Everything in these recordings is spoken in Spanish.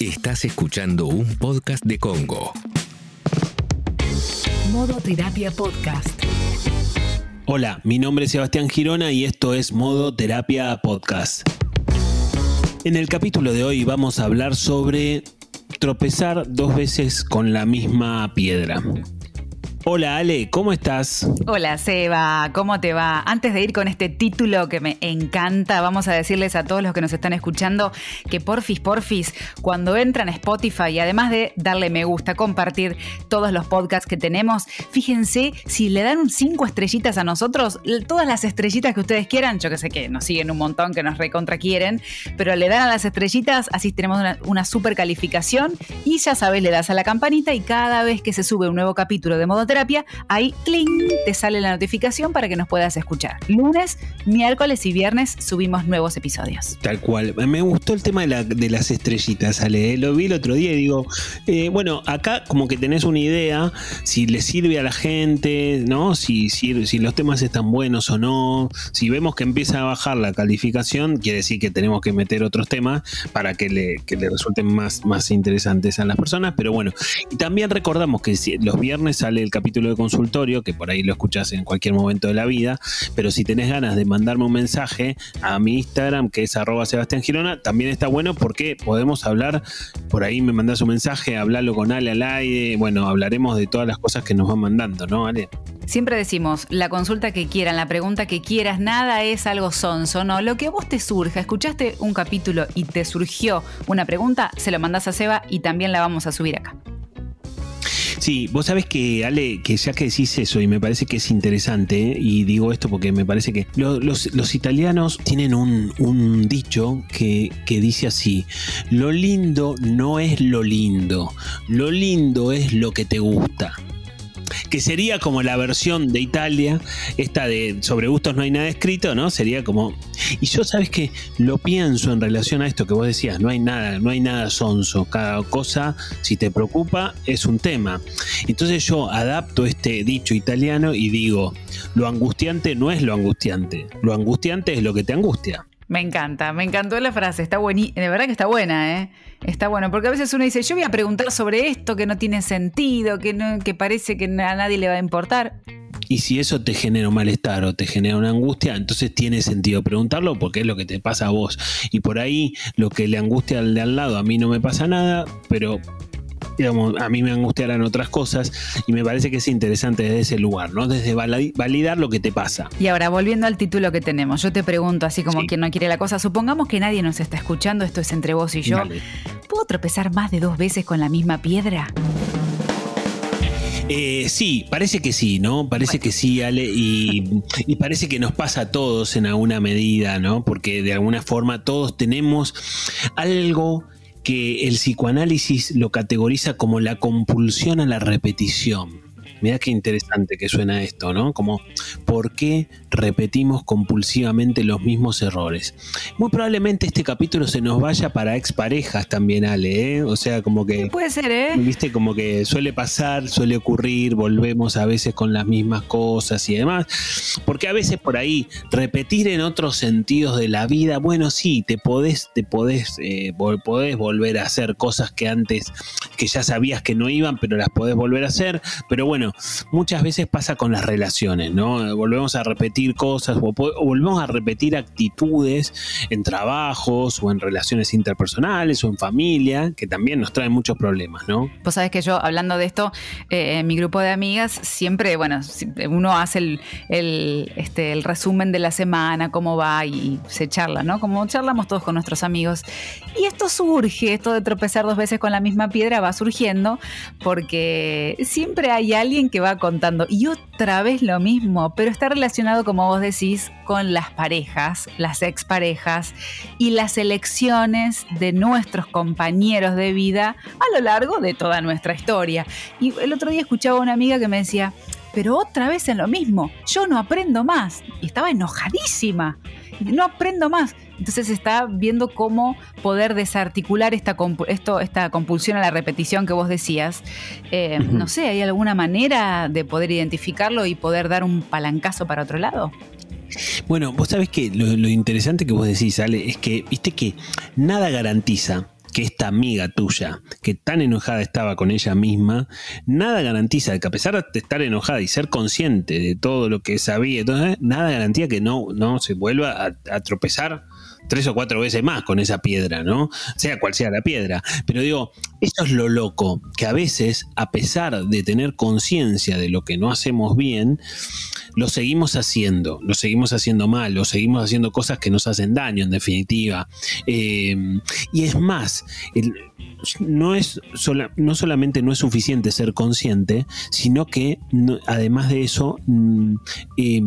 Estás escuchando un podcast de Congo. Modo Terapia Podcast. Hola, mi nombre es Sebastián Girona y esto es Modo Terapia Podcast. En el capítulo de hoy vamos a hablar sobre tropezar dos veces con la misma piedra. Hola Ale, ¿cómo estás? Hola Seba, ¿cómo te va? Antes de ir con este título que me encanta, vamos a decirles a todos los que nos están escuchando que porfis, porfis, cuando entran a Spotify y además de darle me gusta, compartir todos los podcasts que tenemos, fíjense si le dan cinco estrellitas a nosotros, todas las estrellitas que ustedes quieran, yo que sé que nos siguen un montón, que nos recontra quieren, pero le dan a las estrellitas, así tenemos una, una super calificación y ya sabes, le das a la campanita y cada vez que se sube un nuevo capítulo de modo ahí cling, te sale la notificación para que nos puedas escuchar. Lunes, miércoles y viernes subimos nuevos episodios. Tal cual. Me gustó el tema de, las estrellitas, Ale. ¿eh? Lo vi el otro día y digo, eh, bueno, acá como que tenés una idea si le sirve a la gente, ¿no? Si, si, si los temas están buenos o no. Si vemos que empieza a bajar la calificación, quiere decir que tenemos que meter otros temas para que le, resulten más, más interesantes a las personas. Pero bueno, también recordamos que los viernes sale el capítulo de consultorio, que por ahí lo escuchas en cualquier momento de la vida, pero si tenés ganas de mandarme un mensaje a mi Instagram, que es arroba Sebastián Girona, también está bueno porque podemos hablar, por ahí me mandás un mensaje, hablarlo con Ale al aire, bueno, hablaremos de todas las cosas que nos van mandando, ¿no, Ale? Siempre decimos, la consulta que quieran, la pregunta que quieras, nada es algo sonso, ¿no? Lo que a vos te surja, escuchaste un capítulo y te surgió una pregunta, se lo mandás a Seba y también la vamos a subir acá. Sí, vos sabés que, Ale, que ya que decís eso, y me parece que es interesante, y digo esto porque me parece que los, italianos tienen un, dicho que, que dice así, lo lindo no es lo lindo, lo lindo es lo que te gusta que sería como la versión de Italia, esta de sobre gustos no hay nada escrito, ¿no? Sería como. Y yo, sabes que lo pienso en relación a esto que vos decías, no hay nada, no hay nada sonso. Cada cosa, si te preocupa, es un tema. Entonces yo adapto este dicho italiano y digo: lo angustiante no es lo angustiante, lo angustiante es lo que te angustia. Me encanta, me encantó la frase, está buenísima, de verdad que está buena, ¿eh? Está bueno, porque a veces uno dice, yo voy a preguntar sobre esto que no tiene sentido, que, no, que parece que a nadie le va a importar. Y si eso te genera un malestar o te genera una angustia, entonces tiene sentido preguntarlo porque es lo que te pasa a vos. Y por ahí lo que le angustia al de al lado, a mí no me pasa nada, pero digamos, a mí me angustiarán otras cosas y me parece que es interesante desde ese lugar, ¿no? Desde validar lo que te pasa. Y ahora, volviendo al título que tenemos, yo te pregunto, así como quien no quiere la cosa, supongamos que nadie nos está escuchando, esto es entre vos y yo. ¿Puedo tropezar más de dos veces con la misma piedra? Eh, sí, parece que sí, ¿no? Parece que sí, Ale, y, y, parece que nos pasa a todos en alguna medida, ¿no? Porque de alguna forma todos tenemos algo que el psicoanálisis lo categoriza como la compulsión a la repetición. Mira qué interesante que suena esto, ¿no? Como, ¿por qué repetimos compulsivamente los mismos errores? Muy probablemente este capítulo se nos vaya para exparejas también, Ale, ¿eh? O sea, como que... Puede ser, ¿eh? Viste, como que suele pasar, suele ocurrir, volvemos a veces con las mismas cosas y demás. Porque a veces por ahí, repetir en otros sentidos de la vida, bueno, sí, te podés, te podés, eh, podés volver a hacer cosas que antes, que ya sabías que no iban, pero las podés volver a hacer. Pero bueno, muchas veces pasa con las relaciones, ¿no? Volvemos a repetir cosas o, volvemos a repetir actitudes en trabajos o en relaciones interpersonales o en familia, que también nos traen muchos problemas, ¿no? Vos sabés que yo, hablando de esto, eh, en mi grupo de amigas, siempre, bueno, uno hace el, este, el resumen de la semana, cómo va y se charla, ¿no? Como charlamos todos con nuestros amigos. Y esto surge, esto de tropezar dos veces con la misma piedra va surgiendo porque siempre hay alguien que va contando. Y otra vez lo mismo, pero está relacionado, como vos decís, con las parejas, las exparejas y las elecciones de nuestros compañeros de vida a lo largo de toda nuestra historia. Y el otro día escuchaba a una amiga que me decía, pero otra vez en lo mismo, yo no aprendo más. Y estaba enojadísima no aprendo más. Entonces está viendo cómo poder desarticular esta, esto, esta compulsión a la repetición que vos decías. Eh, no sé, ¿hay alguna manera de poder identificarlo y poder dar un palancazo para otro lado? Bueno, vos sabés que lo, lo interesante que vos decís, Ale, es que, viste que nada garantiza que esta amiga tuya, que tan enojada estaba con ella misma, nada garantiza que a pesar de estar enojada y ser consciente de todo lo que sabía, nada garantía que no, no se vuelva a tropezar tres o cuatro veces más con esa piedra, ¿no? Sea cual sea la piedra. Pero digo, esto es lo loco, que a veces, a pesar de tener conciencia de lo que no hacemos bien, lo seguimos haciendo, lo seguimos haciendo mal, lo seguimos haciendo cosas que nos hacen daño, en definitiva. Eh, y es más, no, es no solamente no es suficiente ser consciente, sino que además de eso, mm, eh,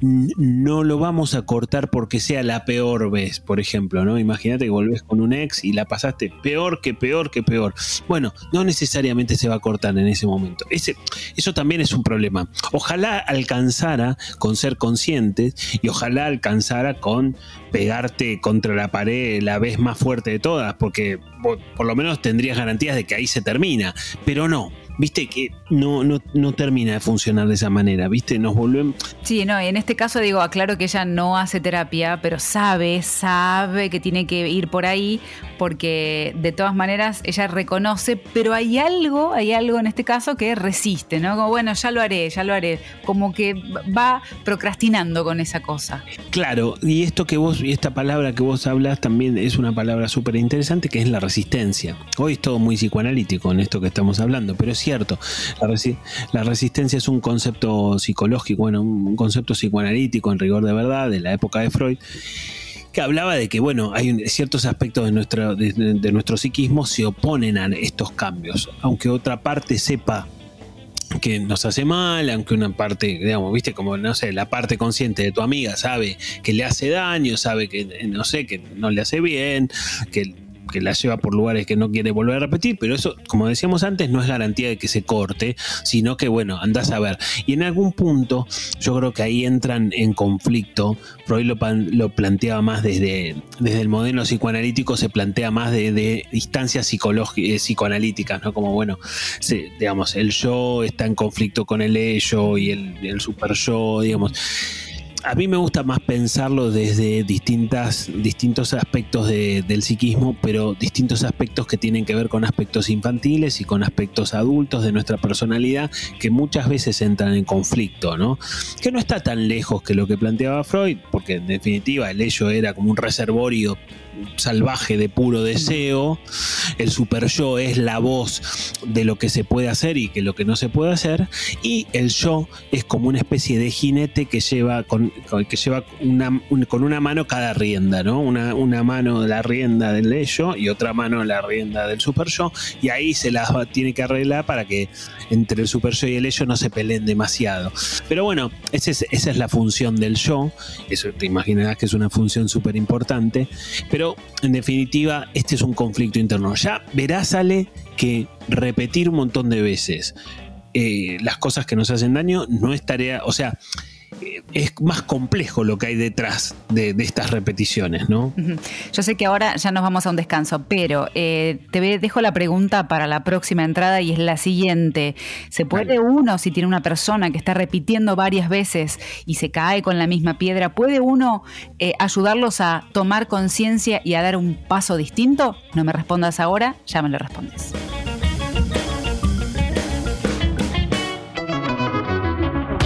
no lo vamos a cortar porque sea la peor vez, por ejemplo, ¿no? Imagínate que volvés con un ex y la pasaste peor que peor que peor. Bueno, no necesariamente se va a cortar en ese momento. Ese, eso también es un problema. Ojalá alcanzara con ser conscientes y ojalá alcanzara con pegarte contra la pared la vez más fuerte de todas, porque por lo menos tendrías garantías de que ahí se termina, pero no viste que no, no, no, termina de funcionar de esa manera, viste, nos volvemos... Sí, no, y en este caso digo, aclaro que ella no hace terapia, pero sabe, sabe que tiene que ir por ahí, porque de todas maneras ella reconoce, pero hay algo, hay algo en este caso que resiste, ¿no? Como, bueno, ya lo haré, ya lo haré, como que va procrastinando con esa cosa. Claro, y esto que vos, y esta palabra que vos hablas también es una palabra súper interesante, que es la resistencia. Hoy es todo muy psicoanalítico en esto que estamos hablando, pero sí cierto. La, resistencia es un concepto psicológico, bueno, un concepto psicoanalítico en rigor de verdad de la época de Freud que hablaba de que, bueno, hay ciertos aspectos de, nuestra, de, nuestro psiquismo se oponen a estos cambios, aunque otra parte sepa que nos hace mal, aunque una parte, digamos, viste, como, no sé, la parte consciente de tu amiga sabe que le hace daño, sabe que, no sé, que no le hace bien, que la lleva por lugares que no quiere volver a repetir, pero eso, como decíamos antes, no es garantía de que se corte, sino que, bueno, andás a ver. Y en algún punto, yo creo que ahí entran en conflicto. Freud lo, lo planteaba más desde, desde el modelo psicoanalítico, se plantea más de, de distancias eh, psicoanalíticas, ¿no? Como, bueno, digamos, el yo está en conflicto con el ello y el super yo, digamos a mí me gusta más pensarlo desde distintas, distintos aspectos del psiquismo, pero distintos aspectos que tienen que ver con aspectos infantiles y con aspectos adultos de nuestra personalidad que muchas veces entran en conflicto, ¿no? Que no está tan lejos que lo que planteaba Freud, porque en definitiva el ello era como un reservorio salvaje de puro deseo, el super yo es la voz de lo que se puede hacer y que lo que no se puede hacer, y el yo es como una especie de jinete que lleva con, que lleva una, con una mano cada rienda, ¿no? Una, una mano la rienda del ello y otra mano la rienda del super yo, y ahí se las tiene que arreglar para que entre el super yo y el ello no se peleen demasiado. Pero bueno, esa es, esa es la función del yo, eso te imaginarás que es una función súper importante, pero en definitiva, este es un conflicto interno. Ya verás, Ale, que repetir un montón de veces eh, las cosas que nos hacen daño no es tarea, o sea, es más complejo lo que hay detrás de, estas repeticiones, ¿no? Yo sé que ahora ya nos vamos a un descanso, pero eh, te dejo la pregunta para la próxima entrada y es la siguiente. ¿Se puede uno, si tiene una persona que está repitiendo varias veces y se cae con la misma piedra, puede uno eh, ayudarlos a tomar conciencia y a dar un paso distinto? No me respondas ahora, ya me lo respondes.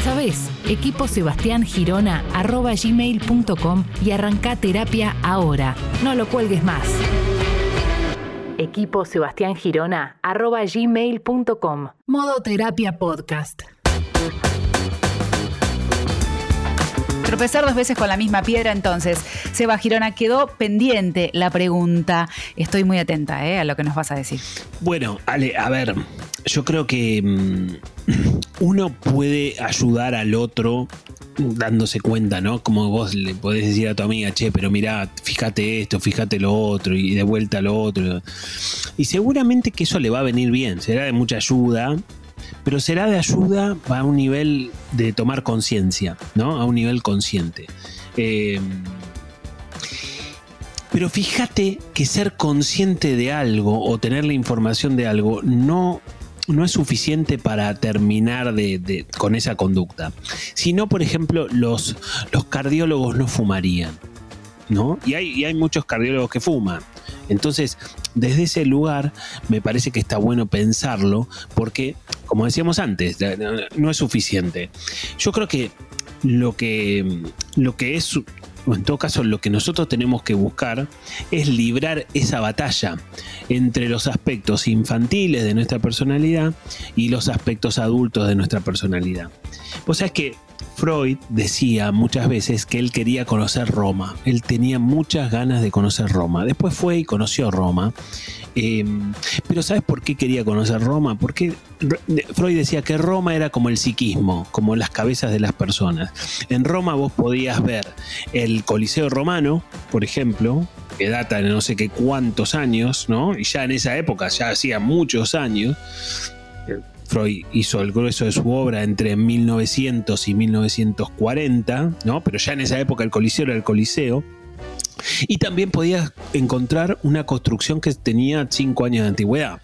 Ya sabes, equipo Girona y arranca terapia ahora. No lo cuelgues más. Equipo Sebastián Girona. Modo Terapia Podcast. Tropezar dos veces con la misma piedra, entonces. Seba Girona, quedó pendiente la pregunta. Estoy muy atenta eh, a lo que nos vas a decir. Bueno, Ale, a ver, yo creo que mm, uno puede ayudar al otro dándose cuenta, ¿no? Como vos le podés decir a tu amiga, che, pero mirá, fíjate esto, fíjate lo otro, y de vuelta lo otro. Y seguramente que eso le va a venir bien, será de mucha ayuda, pero será de ayuda a un nivel de tomar conciencia, ¿no? A un nivel consciente. Eh, pero fíjate que ser consciente de algo o tener la información de algo no, no es suficiente para terminar de, con esa conducta. Si no, por ejemplo, los, los cardiólogos no fumarían. ¿no? Y hay, y hay muchos cardiólogos que fuman. Entonces, desde ese lugar me parece que está bueno pensarlo porque, como decíamos antes, no es suficiente. Yo creo que lo que, lo que es en todo caso lo que nosotros tenemos que buscar es librar esa batalla entre los aspectos infantiles de nuestra personalidad y los aspectos adultos de nuestra personalidad. Vos sabés que Freud decía muchas veces que él quería conocer Roma, él tenía muchas ganas de conocer Roma. Después fue y conoció Roma Em, pero ¿sabes por qué quería conocer Roma? Porque Freud decía que Roma era como el psiquismo, como las cabezas de las personas. En Roma vos podías ver el Coliseo romano, por ejemplo, que data de no sé qué cuántos años, ¿no? Y ya en esa época, ya hacía muchos años, Freud hizo el grueso de su obra entre 1900 y 1940, ¿no? Pero ya en esa época el Coliseo era el Coliseo. Y también podías encontrar una construcción que tenía cinco años de antigüedad.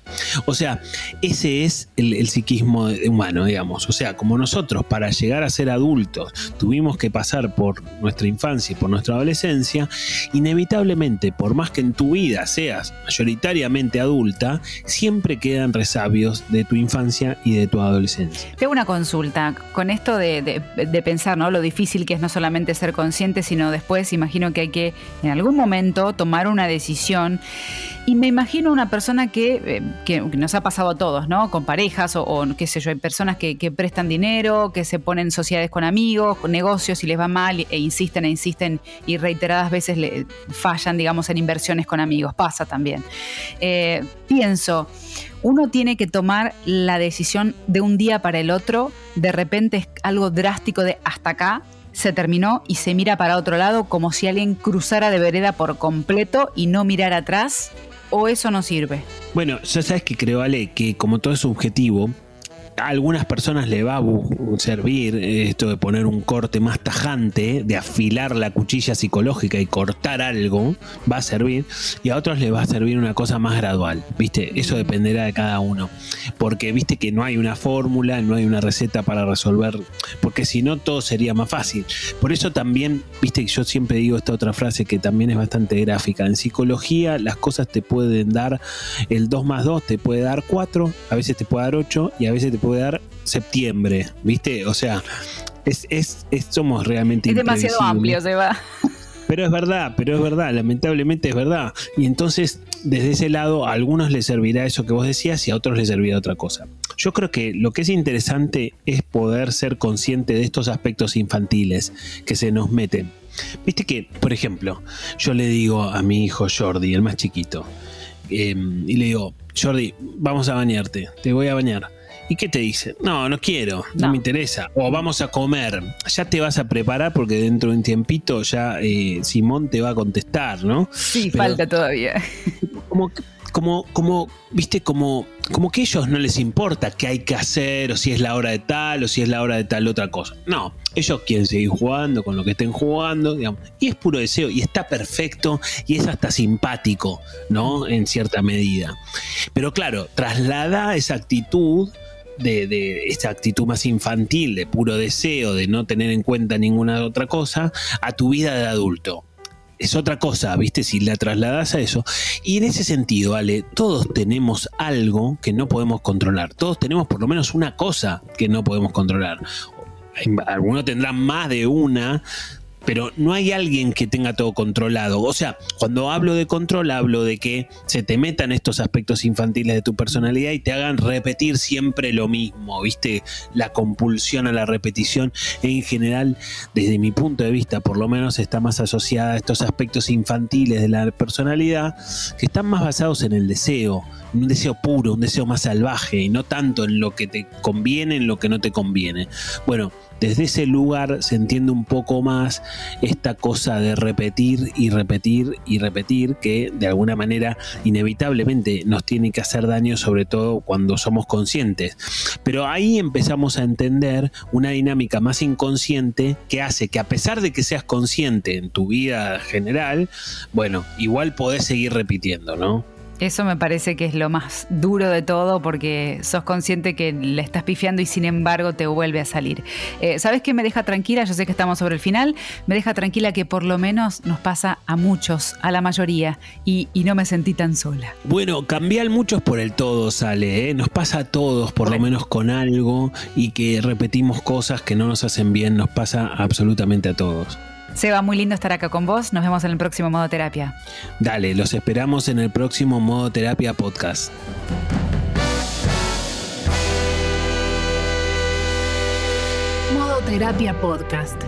O sea, ese es el, psiquismo humano, digamos. O sea, como nosotros para llegar a ser adultos tuvimos que pasar por nuestra infancia y por nuestra adolescencia, inevitablemente, por más que en tu vida seas mayoritariamente adulta, siempre quedan resabios de tu infancia y de tu adolescencia. Tengo una consulta con esto de, de pensar, ¿no? Lo difícil que es no solamente ser consciente, sino después imagino que hay que en algún momento tomar una decisión. Y me imagino una persona que, eh, nos ha pasado a todos, ¿no? Con parejas o, qué sé yo, hay personas que, prestan dinero, que se ponen en sociedades con amigos, con negocios y les va mal e insisten e insisten y reiteradas veces le fallan, digamos, en inversiones con amigos. Pasa también. Eh, pienso, uno tiene que tomar la decisión de un día para el otro, de repente es algo drástico de hasta acá, se terminó y se mira para otro lado como si alguien cruzara de vereda por completo y no mirara atrás? ¿O eso no sirve? Bueno, ya sabes que creo, Ale, que como todo es subjetivo, a algunas personas le va a servir esto de poner un corte más tajante, de afilar la cuchilla psicológica y cortar algo, va a servir, y a otros les va a servir una cosa más gradual, ¿viste? Eso dependerá de cada uno, porque viste que no hay una fórmula, no hay una receta para resolver, porque si no todo sería más fácil. Por eso también, viste que yo siempre digo esta otra frase que también es bastante gráfica, en psicología las cosas te pueden dar, el 2 más 2 te puede dar 4, a veces te puede dar 8 y a veces te puede puede dar septiembre, ¿viste? O sea, es, es, somos realmente... Es demasiado amplio, se va. Pero es verdad, pero es verdad, lamentablemente es verdad. Y entonces, desde ese lado, a algunos les servirá eso que vos decías y a otros les servirá otra cosa. Yo creo que lo que es interesante es poder ser consciente de estos aspectos infantiles que se nos meten. Viste que, por ejemplo, yo le digo a mi hijo Jordi, el más chiquito, em, y le digo, Jordi, vamos a bañarte, te voy a bañar. ¿Y qué te dice? No, no quiero, no, me interesa. O vamos a comer. Ya te vas a preparar porque dentro de un tiempito ya eh, Simón te va a contestar, ¿no? Sí, falta todavía. Como, como, como, viste, como, como que a ellos no les importa qué hay que hacer, o si es la hora de tal, o si es la hora de tal otra cosa. No, ellos quieren seguir jugando con lo que estén jugando, digamos. Y es puro deseo, y está perfecto, y es hasta simpático, ¿no? En cierta medida. Pero claro, traslada esa actitud de, de, esta actitud más infantil, de puro deseo, de no tener en cuenta ninguna otra cosa, a tu vida de adulto. Es otra cosa, ¿viste? Si la trasladas a eso. Y en ese sentido, Ale, todos tenemos algo que no podemos controlar. Todos tenemos por lo menos una cosa que no podemos controlar. Algunos tendrán más de una, pero no hay alguien que tenga todo controlado. O sea, cuando hablo de control, hablo de que se te metan estos aspectos infantiles de tu personalidad y te hagan repetir siempre lo mismo, ¿viste? La compulsión a la repetición en general, desde mi punto de vista, por lo menos está más asociada a estos aspectos infantiles de la personalidad que están más basados en el deseo, un deseo puro, un deseo más salvaje y no tanto en lo que te conviene, en lo que no te conviene. Bueno, desde ese lugar se entiende un poco más esta cosa de repetir y repetir y repetir que de alguna manera inevitablemente nos tiene que hacer daño, sobre todo cuando somos conscientes. Pero ahí empezamos a entender una dinámica más inconsciente que hace que a pesar de que seas consciente en tu vida general, bueno, igual podés seguir repitiendo, ¿no? Eso me parece que es lo más duro de todo porque sos consciente que le estás pifiando y sin embargo te vuelve a salir. Eh, ¿Sabes qué me deja tranquila? Yo sé que estamos sobre el final. Me deja tranquila que por lo menos nos pasa a muchos, a la mayoría, y, no me sentí tan sola. Bueno, cambiar muchos por el todo sale, ¿eh? Nos pasa a todos, por lo menos con algo, y que repetimos cosas que no nos hacen bien, nos pasa absolutamente a todos. Seba, muy lindo estar acá con vos. Nos vemos en el próximo Modo Terapia. Dale, los esperamos en el próximo Modo Terapia Podcast. Modo Terapia Podcast.